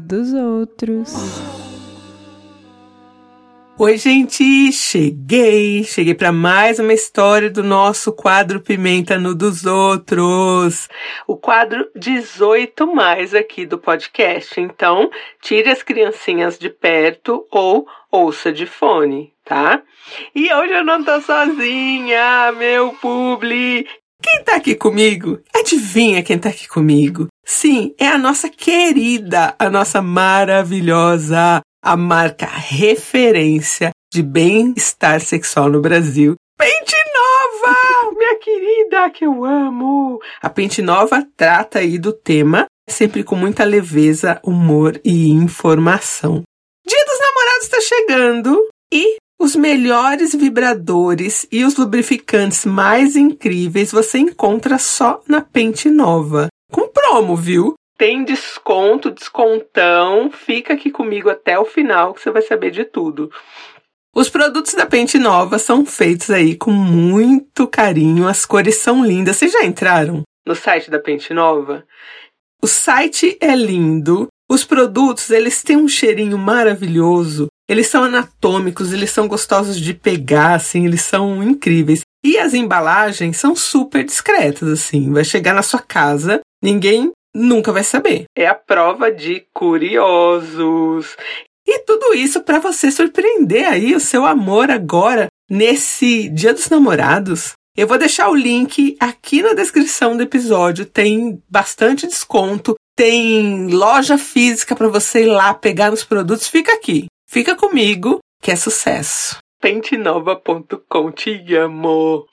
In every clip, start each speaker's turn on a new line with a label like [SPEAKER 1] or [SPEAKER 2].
[SPEAKER 1] dos outros.
[SPEAKER 2] Oi, gente, cheguei! Cheguei para mais uma história do nosso quadro Pimenta no dos Outros. O quadro 18 mais aqui do podcast. Então, tire as criancinhas de perto ou ouça de fone, tá? E hoje eu não tô sozinha, meu publi! Quem tá aqui comigo? Adivinha quem tá aqui comigo? Sim, é a nossa querida, a nossa maravilhosa, a marca referência de bem-estar sexual no Brasil. Pente Nova, minha querida, que eu amo. A Pente Nova trata aí do tema, sempre com muita leveza, humor e informação. Dia dos Namorados está chegando e os melhores vibradores e os lubrificantes mais incríveis você encontra só na Pente Nova. Com promo, viu? Tem desconto, descontão. Fica aqui comigo até o final que você vai saber de tudo. Os produtos da Pente Nova são feitos aí com muito carinho, as cores são lindas. Vocês já entraram no site da Pente Nova? O site é lindo, os produtos, eles têm um cheirinho maravilhoso, eles são anatômicos, eles são gostosos de pegar, assim, eles são incríveis. E as embalagens são super discretas, assim. Vai chegar na sua casa, ninguém nunca vai saber. É a prova de curiosos. E tudo isso para você surpreender aí o seu amor agora nesse Dia dos Namorados. Eu vou deixar o link aqui na descrição do episódio. Tem bastante desconto, tem loja física para você ir lá pegar os produtos. Fica aqui. Fica comigo, que é sucesso. Pentenova.com, te amo!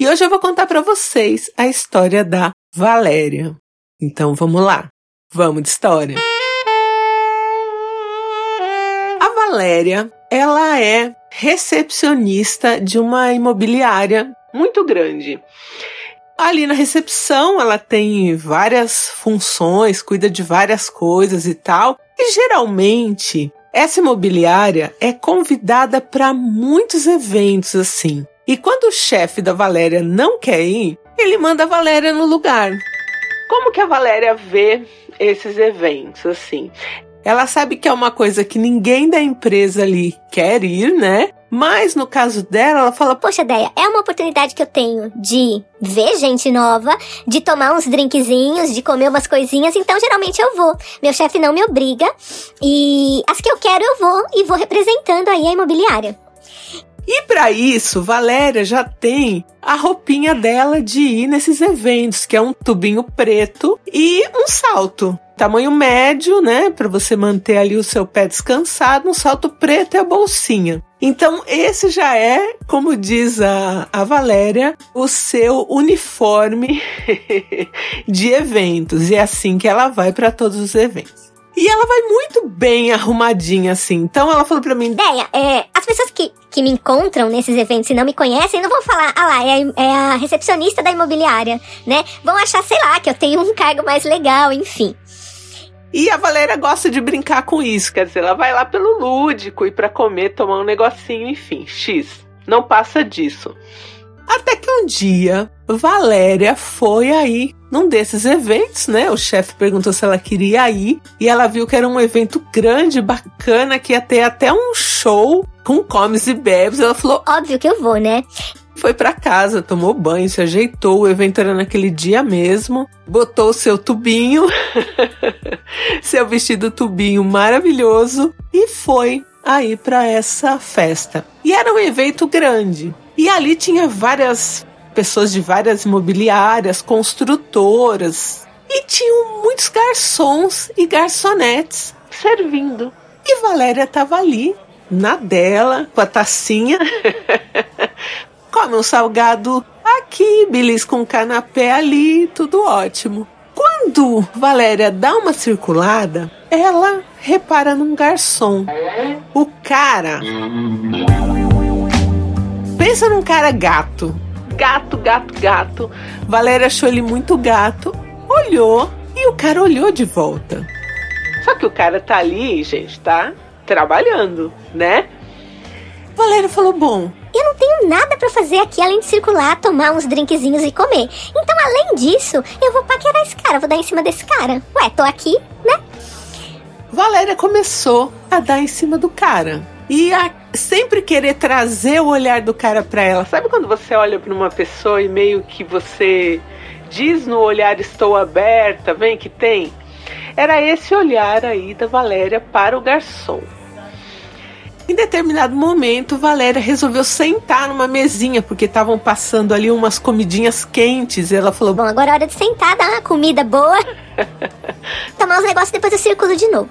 [SPEAKER 2] E hoje eu vou contar para vocês a história da Valéria. Então vamos lá, vamos de história. A Valéria, ela é recepcionista de uma imobiliária muito grande. Ali na recepção, ela tem várias funções, cuida de várias coisas e tal. E geralmente essa imobiliária é convidada para muitos eventos assim. E quando o chefe da Valéria não quer ir, ele manda a Valéria no lugar. Como que a Valéria vê esses eventos assim? Ela sabe que é uma coisa que ninguém da empresa ali quer ir, né? Mas no caso dela, ela fala:
[SPEAKER 3] Poxa, Deia, é uma oportunidade que eu tenho de ver gente nova, de tomar uns drinkzinhos, de comer umas coisinhas, então geralmente eu vou. Meu chefe não me obriga e as que eu quero eu vou e vou representando aí a imobiliária.
[SPEAKER 2] E para isso, Valéria já tem a roupinha dela de ir nesses eventos, que é um tubinho preto e um salto tamanho médio, né, para você manter ali o seu pé descansado, um salto preto e a bolsinha. Então, esse já é, como diz a, a Valéria, o seu uniforme de eventos. E é assim que ela vai para todos os eventos. E ela vai muito bem arrumadinha, assim. Então ela falou pra mim:
[SPEAKER 3] Ideia, é, as pessoas que, que me encontram nesses eventos e não me conhecem, não vão falar, ah lá, é, é a recepcionista da imobiliária, né? Vão achar, sei lá, que eu tenho um cargo mais legal, enfim.
[SPEAKER 2] E a Valéria gosta de brincar com isso, quer dizer, ela vai lá pelo lúdico e para comer, tomar um negocinho, enfim, X. Não passa disso. Até que um dia, Valéria foi aí num desses eventos, né? O chefe perguntou se ela queria ir e ela viu que era um evento grande, bacana, que ia ter até um show com comes e bebes. Ela falou:
[SPEAKER 3] Óbvio que eu vou, né?
[SPEAKER 2] foi para casa, tomou banho, se ajeitou, o evento era naquele dia mesmo, botou o seu tubinho, seu vestido tubinho maravilhoso e foi aí para essa festa. E era um evento grande. E ali tinha várias pessoas de várias imobiliárias, construtoras, e tinham muitos garçons e garçonetes servindo. E Valéria estava ali, na dela, com a tacinha, come um salgado aqui, belisca um canapé ali, tudo ótimo. Quando Valéria dá uma circulada, ela repara num garçom. O cara. Pensa num cara gato. Gato, gato, gato. Valéria achou ele muito gato, olhou e o cara olhou de volta. Só que o cara tá ali, gente, tá trabalhando, né? Valéria falou: Bom,
[SPEAKER 3] eu não tenho nada para fazer aqui além de circular, tomar uns drinkzinhos e comer. Então, além disso, eu vou paquerar esse cara, vou dar em cima desse cara. Ué, tô aqui, né?
[SPEAKER 2] Valéria começou a dar em cima do cara. E a sempre querer trazer o olhar do cara para ela. Sabe quando você olha para uma pessoa e meio que você diz no olhar estou aberta, vem que tem? Era esse olhar aí da Valéria para o garçom. Em determinado momento, Valéria resolveu sentar numa mesinha, porque estavam passando ali umas comidinhas quentes. E ela falou:
[SPEAKER 3] Bom, agora é hora de sentar, dar uma comida boa. Tomar os negócios depois eu circulo de novo.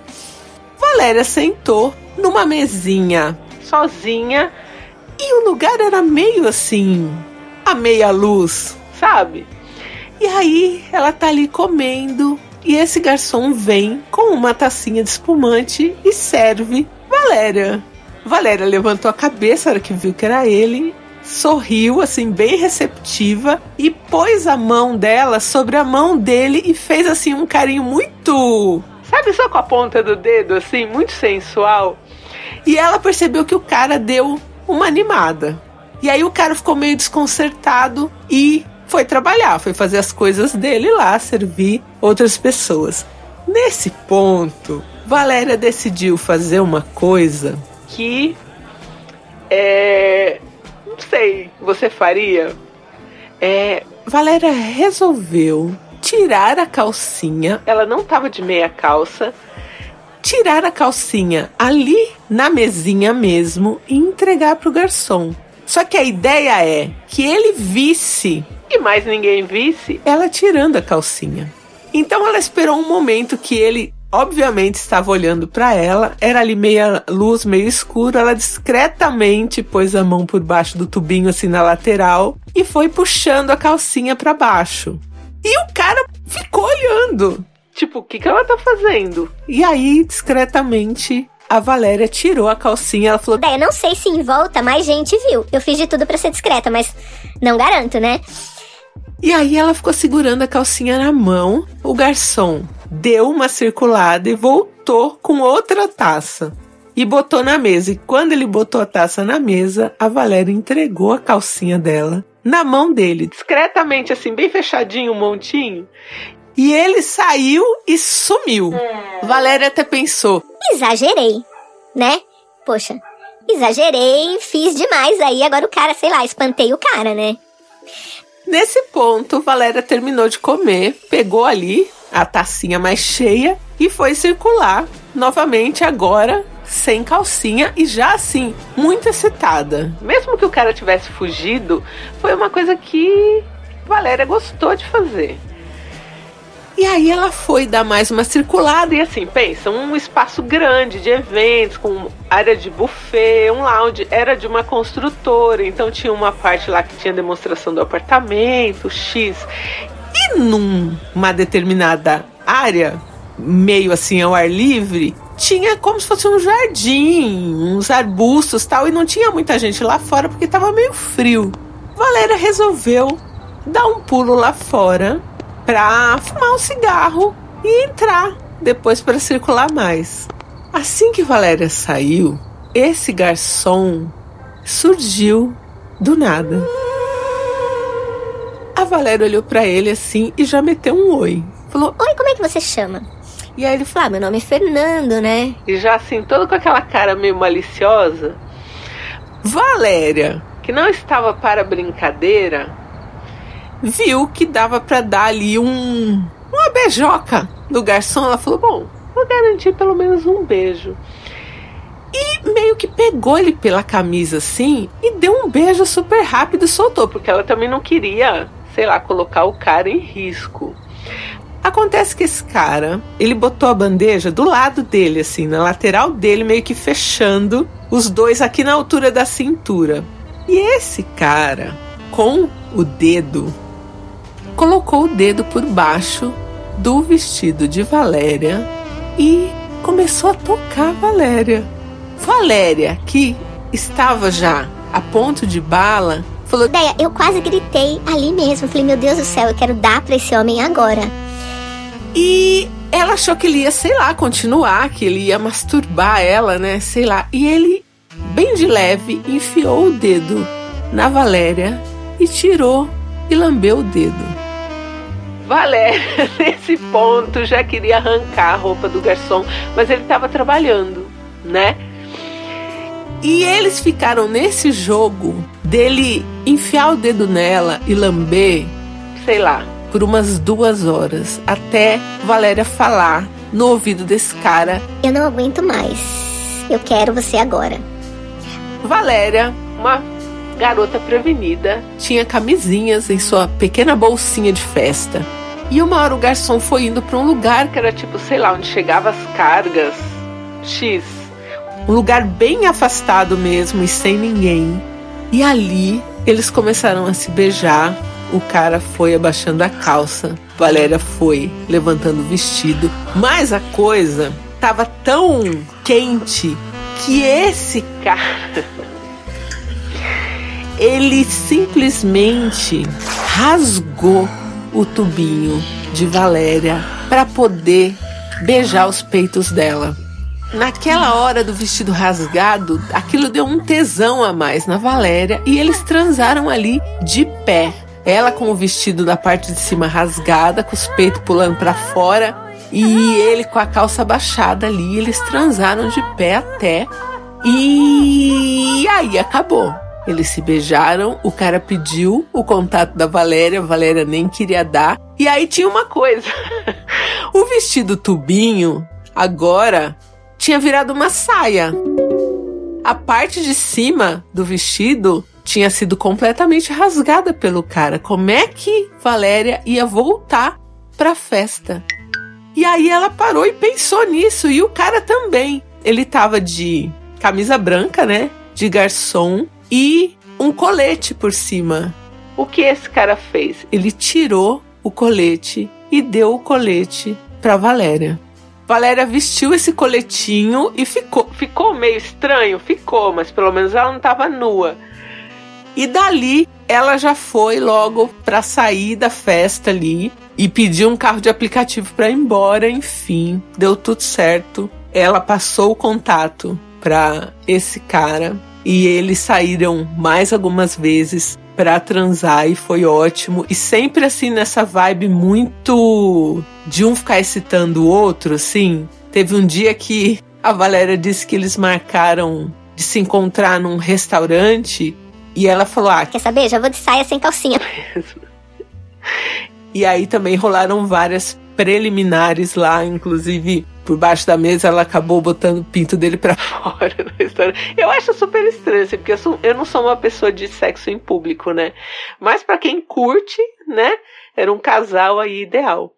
[SPEAKER 2] Valéria sentou numa mesinha sozinha e o lugar era meio assim, a meia luz, sabe? E aí ela tá ali comendo e esse garçom vem com uma tacinha de espumante e serve Valéria. Valéria levantou a cabeça na hora que viu que era ele, sorriu assim bem receptiva e pôs a mão dela sobre a mão dele e fez assim um carinho muito, sabe, só com a ponta do dedo assim, muito sensual. E ela percebeu que o cara deu uma animada. E aí o cara ficou meio desconcertado e foi trabalhar, foi fazer as coisas dele lá, servir outras pessoas. Nesse ponto, Valéria decidiu fazer uma coisa que é, não sei, você faria? É, Valéria resolveu tirar a calcinha. Ela não estava de meia calça tirar a calcinha ali na mesinha mesmo e entregar para o garçom. Só que a ideia é que ele visse e mais ninguém visse ela tirando a calcinha. Então ela esperou um momento que ele obviamente estava olhando para ela, era ali meia luz, meio escuro, ela discretamente pôs a mão por baixo do tubinho assim na lateral e foi puxando a calcinha para baixo. E o cara ficou olhando. Tipo, o que, que ela tá fazendo? E aí, discretamente, a Valéria tirou a calcinha. Ela falou:
[SPEAKER 3] eu não sei se em volta mais gente viu. Eu fiz de tudo para ser discreta, mas não garanto, né?
[SPEAKER 2] E aí ela ficou segurando a calcinha na mão. O garçom deu uma circulada e voltou com outra taça. E botou na mesa. E quando ele botou a taça na mesa, a Valéria entregou a calcinha dela na mão dele, discretamente, assim, bem fechadinho, um montinho. E ele saiu e sumiu. É. Valéria até pensou:
[SPEAKER 3] exagerei, né? Poxa, exagerei, fiz demais aí, agora o cara, sei lá, espantei o cara, né?
[SPEAKER 2] Nesse ponto, Valéria terminou de comer, pegou ali a tacinha mais cheia e foi circular novamente agora sem calcinha e já assim, muito excitada. Mesmo que o cara tivesse fugido, foi uma coisa que Valéria gostou de fazer. E aí ela foi dar mais uma circulada e assim, pensa, um espaço grande de eventos, com área de buffet, um lounge, era de uma construtora, então tinha uma parte lá que tinha demonstração do apartamento, X. E numa determinada área, meio assim ao ar livre, tinha como se fosse um jardim, uns arbustos tal, e não tinha muita gente lá fora porque estava meio frio. Valéria resolveu dar um pulo lá fora para fumar um cigarro e entrar depois para circular mais. Assim que Valéria saiu, esse garçom surgiu do nada. A Valéria olhou para ele assim e já meteu um oi. Falou:
[SPEAKER 3] Oi, como é que você chama?
[SPEAKER 2] E aí ele falou: ah,
[SPEAKER 3] meu nome é Fernando, né?
[SPEAKER 2] E já assim, todo com aquela cara meio maliciosa. Valéria, que não estava para brincadeira, viu que dava para dar ali um uma beijoca no garçom. Ela falou: Bom, vou garantir pelo menos um beijo. E meio que pegou ele pela camisa assim e deu um beijo super rápido e soltou, porque ela também não queria, sei lá, colocar o cara em risco. Acontece que esse cara, ele botou a bandeja do lado dele, assim, na lateral dele, meio que fechando os dois aqui na altura da cintura. E esse cara, com o dedo colocou o dedo por baixo do vestido de Valéria e começou a tocar Valéria. Valéria, que estava já a ponto de bala, falou:
[SPEAKER 3] Deia, eu quase gritei ali mesmo. Falei: Meu Deus do céu, eu quero dar para esse homem agora.
[SPEAKER 2] E ela achou que ele ia, sei lá, continuar, que ele ia masturbar ela, né? Sei lá. E ele, bem de leve, enfiou o dedo na Valéria e tirou e lambeu o dedo. Valéria, nesse ponto, já queria arrancar a roupa do garçom, mas ele estava trabalhando, né? E eles ficaram nesse jogo dele enfiar o dedo nela e lamber, sei lá, por umas duas horas, até Valéria falar no ouvido desse cara:
[SPEAKER 3] Eu não aguento mais. Eu quero você agora.
[SPEAKER 2] Valéria, uma garota prevenida, tinha camisinhas em sua pequena bolsinha de festa. E uma hora o garçom foi indo para um lugar que era tipo, sei lá, onde chegava as cargas X. Um lugar bem afastado mesmo e sem ninguém. E ali eles começaram a se beijar. O cara foi abaixando a calça, Valéria foi levantando o vestido, mas a coisa tava tão quente que esse cara ele simplesmente rasgou o tubinho de Valéria para poder beijar os peitos dela. Naquela hora do vestido rasgado, aquilo deu um tesão a mais na Valéria e eles transaram ali de pé. Ela com o vestido da parte de cima rasgada, com os peitos pulando para fora, e ele com a calça baixada ali. Eles transaram de pé até. E aí acabou. Eles se beijaram, o cara pediu o contato da Valéria, a Valéria nem queria dar. E aí tinha uma coisa: o vestido tubinho agora tinha virado uma saia. A parte de cima do vestido tinha sido completamente rasgada pelo cara. Como é que Valéria ia voltar pra festa? E aí ela parou e pensou nisso, e o cara também. Ele tava de camisa branca, né? De garçom e um colete por cima. O que esse cara fez? Ele tirou o colete e deu o colete para Valéria. Valéria vestiu esse coletinho e ficou, ficou meio estranho, ficou, mas pelo menos ela não estava nua. E dali ela já foi logo para sair da festa ali e pediu um carro de aplicativo para ir embora, enfim, deu tudo certo. Ela passou o contato para esse cara e eles saíram mais algumas vezes para transar e foi ótimo. E sempre assim nessa vibe muito de um ficar excitando o outro, assim. Teve um dia que a Valéria disse que eles marcaram de se encontrar num restaurante e ela falou: Ah,
[SPEAKER 3] quer saber? Já vou de saia sem calcinha.
[SPEAKER 2] e aí também rolaram várias preliminares lá, inclusive por baixo da mesa ela acabou botando o pinto dele para fora história. Eu acho super estranho, assim, porque eu, sou, eu não sou uma pessoa de sexo em público, né? Mas para quem curte, né? Era um casal aí ideal.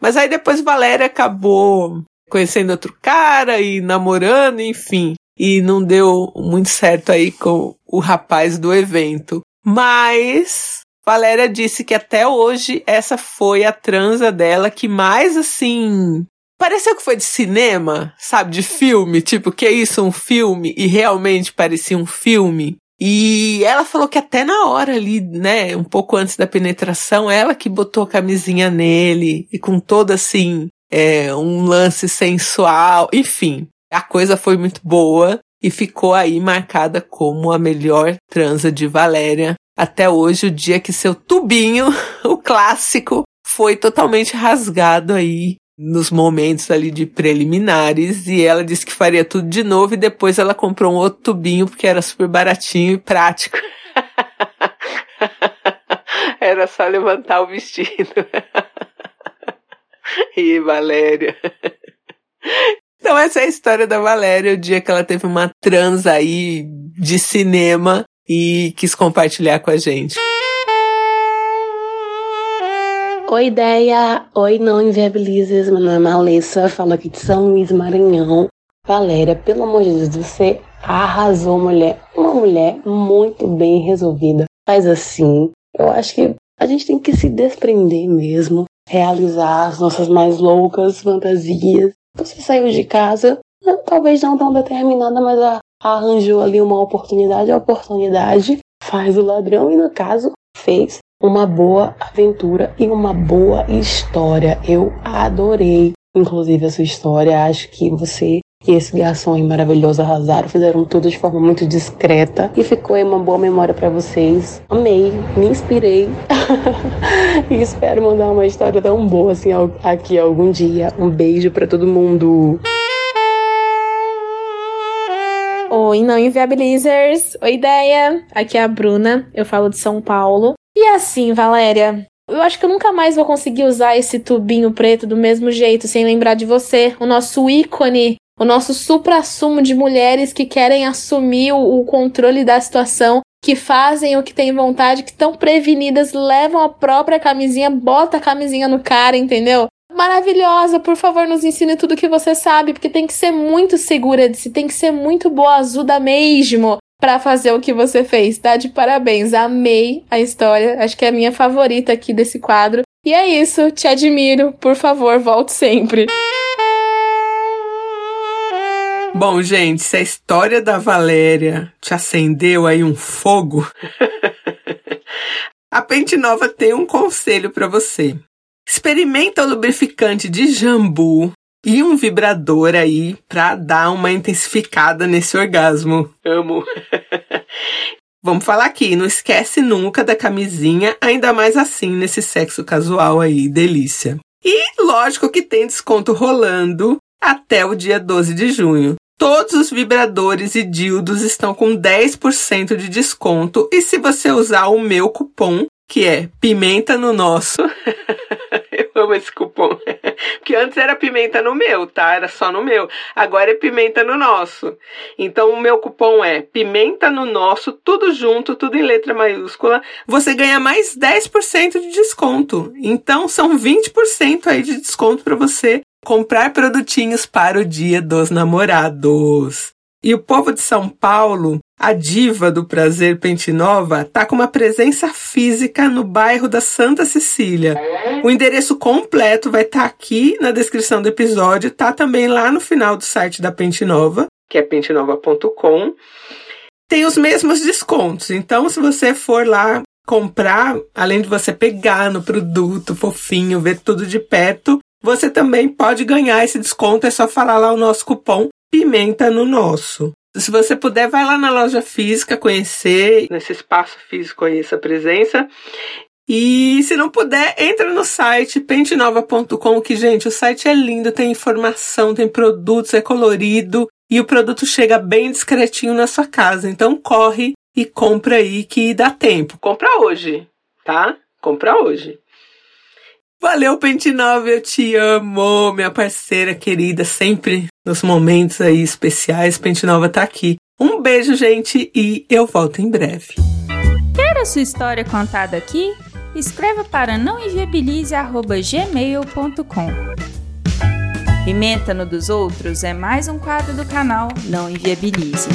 [SPEAKER 2] Mas aí depois Valéria acabou conhecendo outro cara e namorando, enfim. E não deu muito certo aí com o rapaz do evento. Mas Valéria disse que até hoje essa foi a transa dela que mais assim. Pareceu que foi de cinema, sabe? De filme, tipo, que é isso, um filme? E realmente parecia um filme. E ela falou que até na hora ali, né, um pouco antes da penetração, ela que botou a camisinha nele e com todo assim, é, um lance sensual, enfim, a coisa foi muito boa e ficou aí marcada como a melhor transa de Valéria até hoje, o dia que seu tubinho, o clássico, foi totalmente rasgado aí nos momentos ali de preliminares e ela disse que faria tudo de novo e depois ela comprou um outro tubinho porque era super baratinho e prático. era só levantar o vestido. e Valéria. Então essa é a história da Valéria, o dia que ela teve uma transa aí de cinema e quis compartilhar com a gente.
[SPEAKER 1] Oi, ideia! Oi, não inviabilizes. Meu nome é Alessa, falo aqui de São Luís, Maranhão. Valéria, pelo amor de Deus, você arrasou, mulher. Uma mulher muito bem resolvida. Faz assim. Eu acho que a gente tem que se desprender mesmo, realizar as nossas mais loucas fantasias. Você saiu de casa, talvez não tão determinada, mas arranjou ali uma oportunidade, a oportunidade faz o ladrão e no caso fez uma boa aventura e uma boa história. Eu adorei, inclusive, a sua história. Acho que você e esse garçom maravilhoso arrasaram, fizeram tudo de forma muito discreta e ficou uma boa memória para vocês. Amei, me inspirei e espero mandar uma história tão boa assim aqui algum dia. Um beijo para todo mundo.
[SPEAKER 4] Oi, não inviabilizers. Oi, ideia. Aqui é a Bruna. Eu falo de São Paulo. E assim, Valéria, eu acho que eu nunca mais vou conseguir usar esse tubinho preto do mesmo jeito, sem lembrar de você, o nosso ícone, o nosso supra-sumo de mulheres que querem assumir o, o controle da situação, que fazem o que têm vontade, que estão prevenidas, levam a própria camisinha, bota a camisinha no cara, entendeu? Maravilhosa, por favor, nos ensine tudo que você sabe, porque tem que ser muito segura de si, tem que ser muito boa azuda mesmo para fazer o que você fez, tá? De parabéns, amei a história, acho que é a minha favorita aqui desse quadro. E é isso, te admiro, por favor, volte sempre.
[SPEAKER 2] Bom, gente, se a história da Valéria te acendeu aí um fogo, a Pente Nova tem um conselho para você. Experimenta o lubrificante de jambu e um vibrador aí para dar uma intensificada nesse orgasmo. Amo. Vamos falar aqui, não esquece nunca da camisinha, ainda mais assim nesse sexo casual aí, delícia. E lógico que tem desconto rolando até o dia 12 de junho. Todos os vibradores e dildos estão com 10% de desconto e se você usar o meu cupom, que é pimenta no nosso, amo esse cupom. Porque antes era pimenta no meu, tá? Era só no meu. Agora é pimenta no nosso. Então o meu cupom é pimenta no nosso, tudo junto, tudo em letra maiúscula. Você ganha mais 10% de desconto. Então são 20% aí de desconto para você comprar produtinhos para o Dia dos Namorados. E o povo de São Paulo, a diva do prazer Pentinova, tá com uma presença física no bairro da Santa Cecília. O endereço completo vai estar tá aqui na descrição do episódio, tá também lá no final do site da Pentinova, que é pentinova.com. Tem os mesmos descontos. Então, se você for lá comprar, além de você pegar no produto fofinho, ver tudo de perto, você também pode ganhar esse desconto. É só falar lá o nosso cupom pimenta no nosso. Se você puder, vai lá na loja física conhecer, nesse espaço físico aí, essa presença. E se não puder, entra no site pentenova.com, que, gente, o site é lindo, tem informação, tem produtos, é colorido e o produto chega bem discretinho na sua casa. Então corre e compra aí que dá tempo. Compra hoje, tá? Compra hoje. Valeu, Pente Nova, eu te amo, minha parceira querida, sempre nos momentos aí especiais, Pente Nova tá aqui. Um beijo, gente, e eu volto em breve.
[SPEAKER 5] Quer a sua história contada aqui? Escreva para nãoenviabilize.gmail.com Pimenta no dos outros é mais um quadro do canal Não Enviabilize.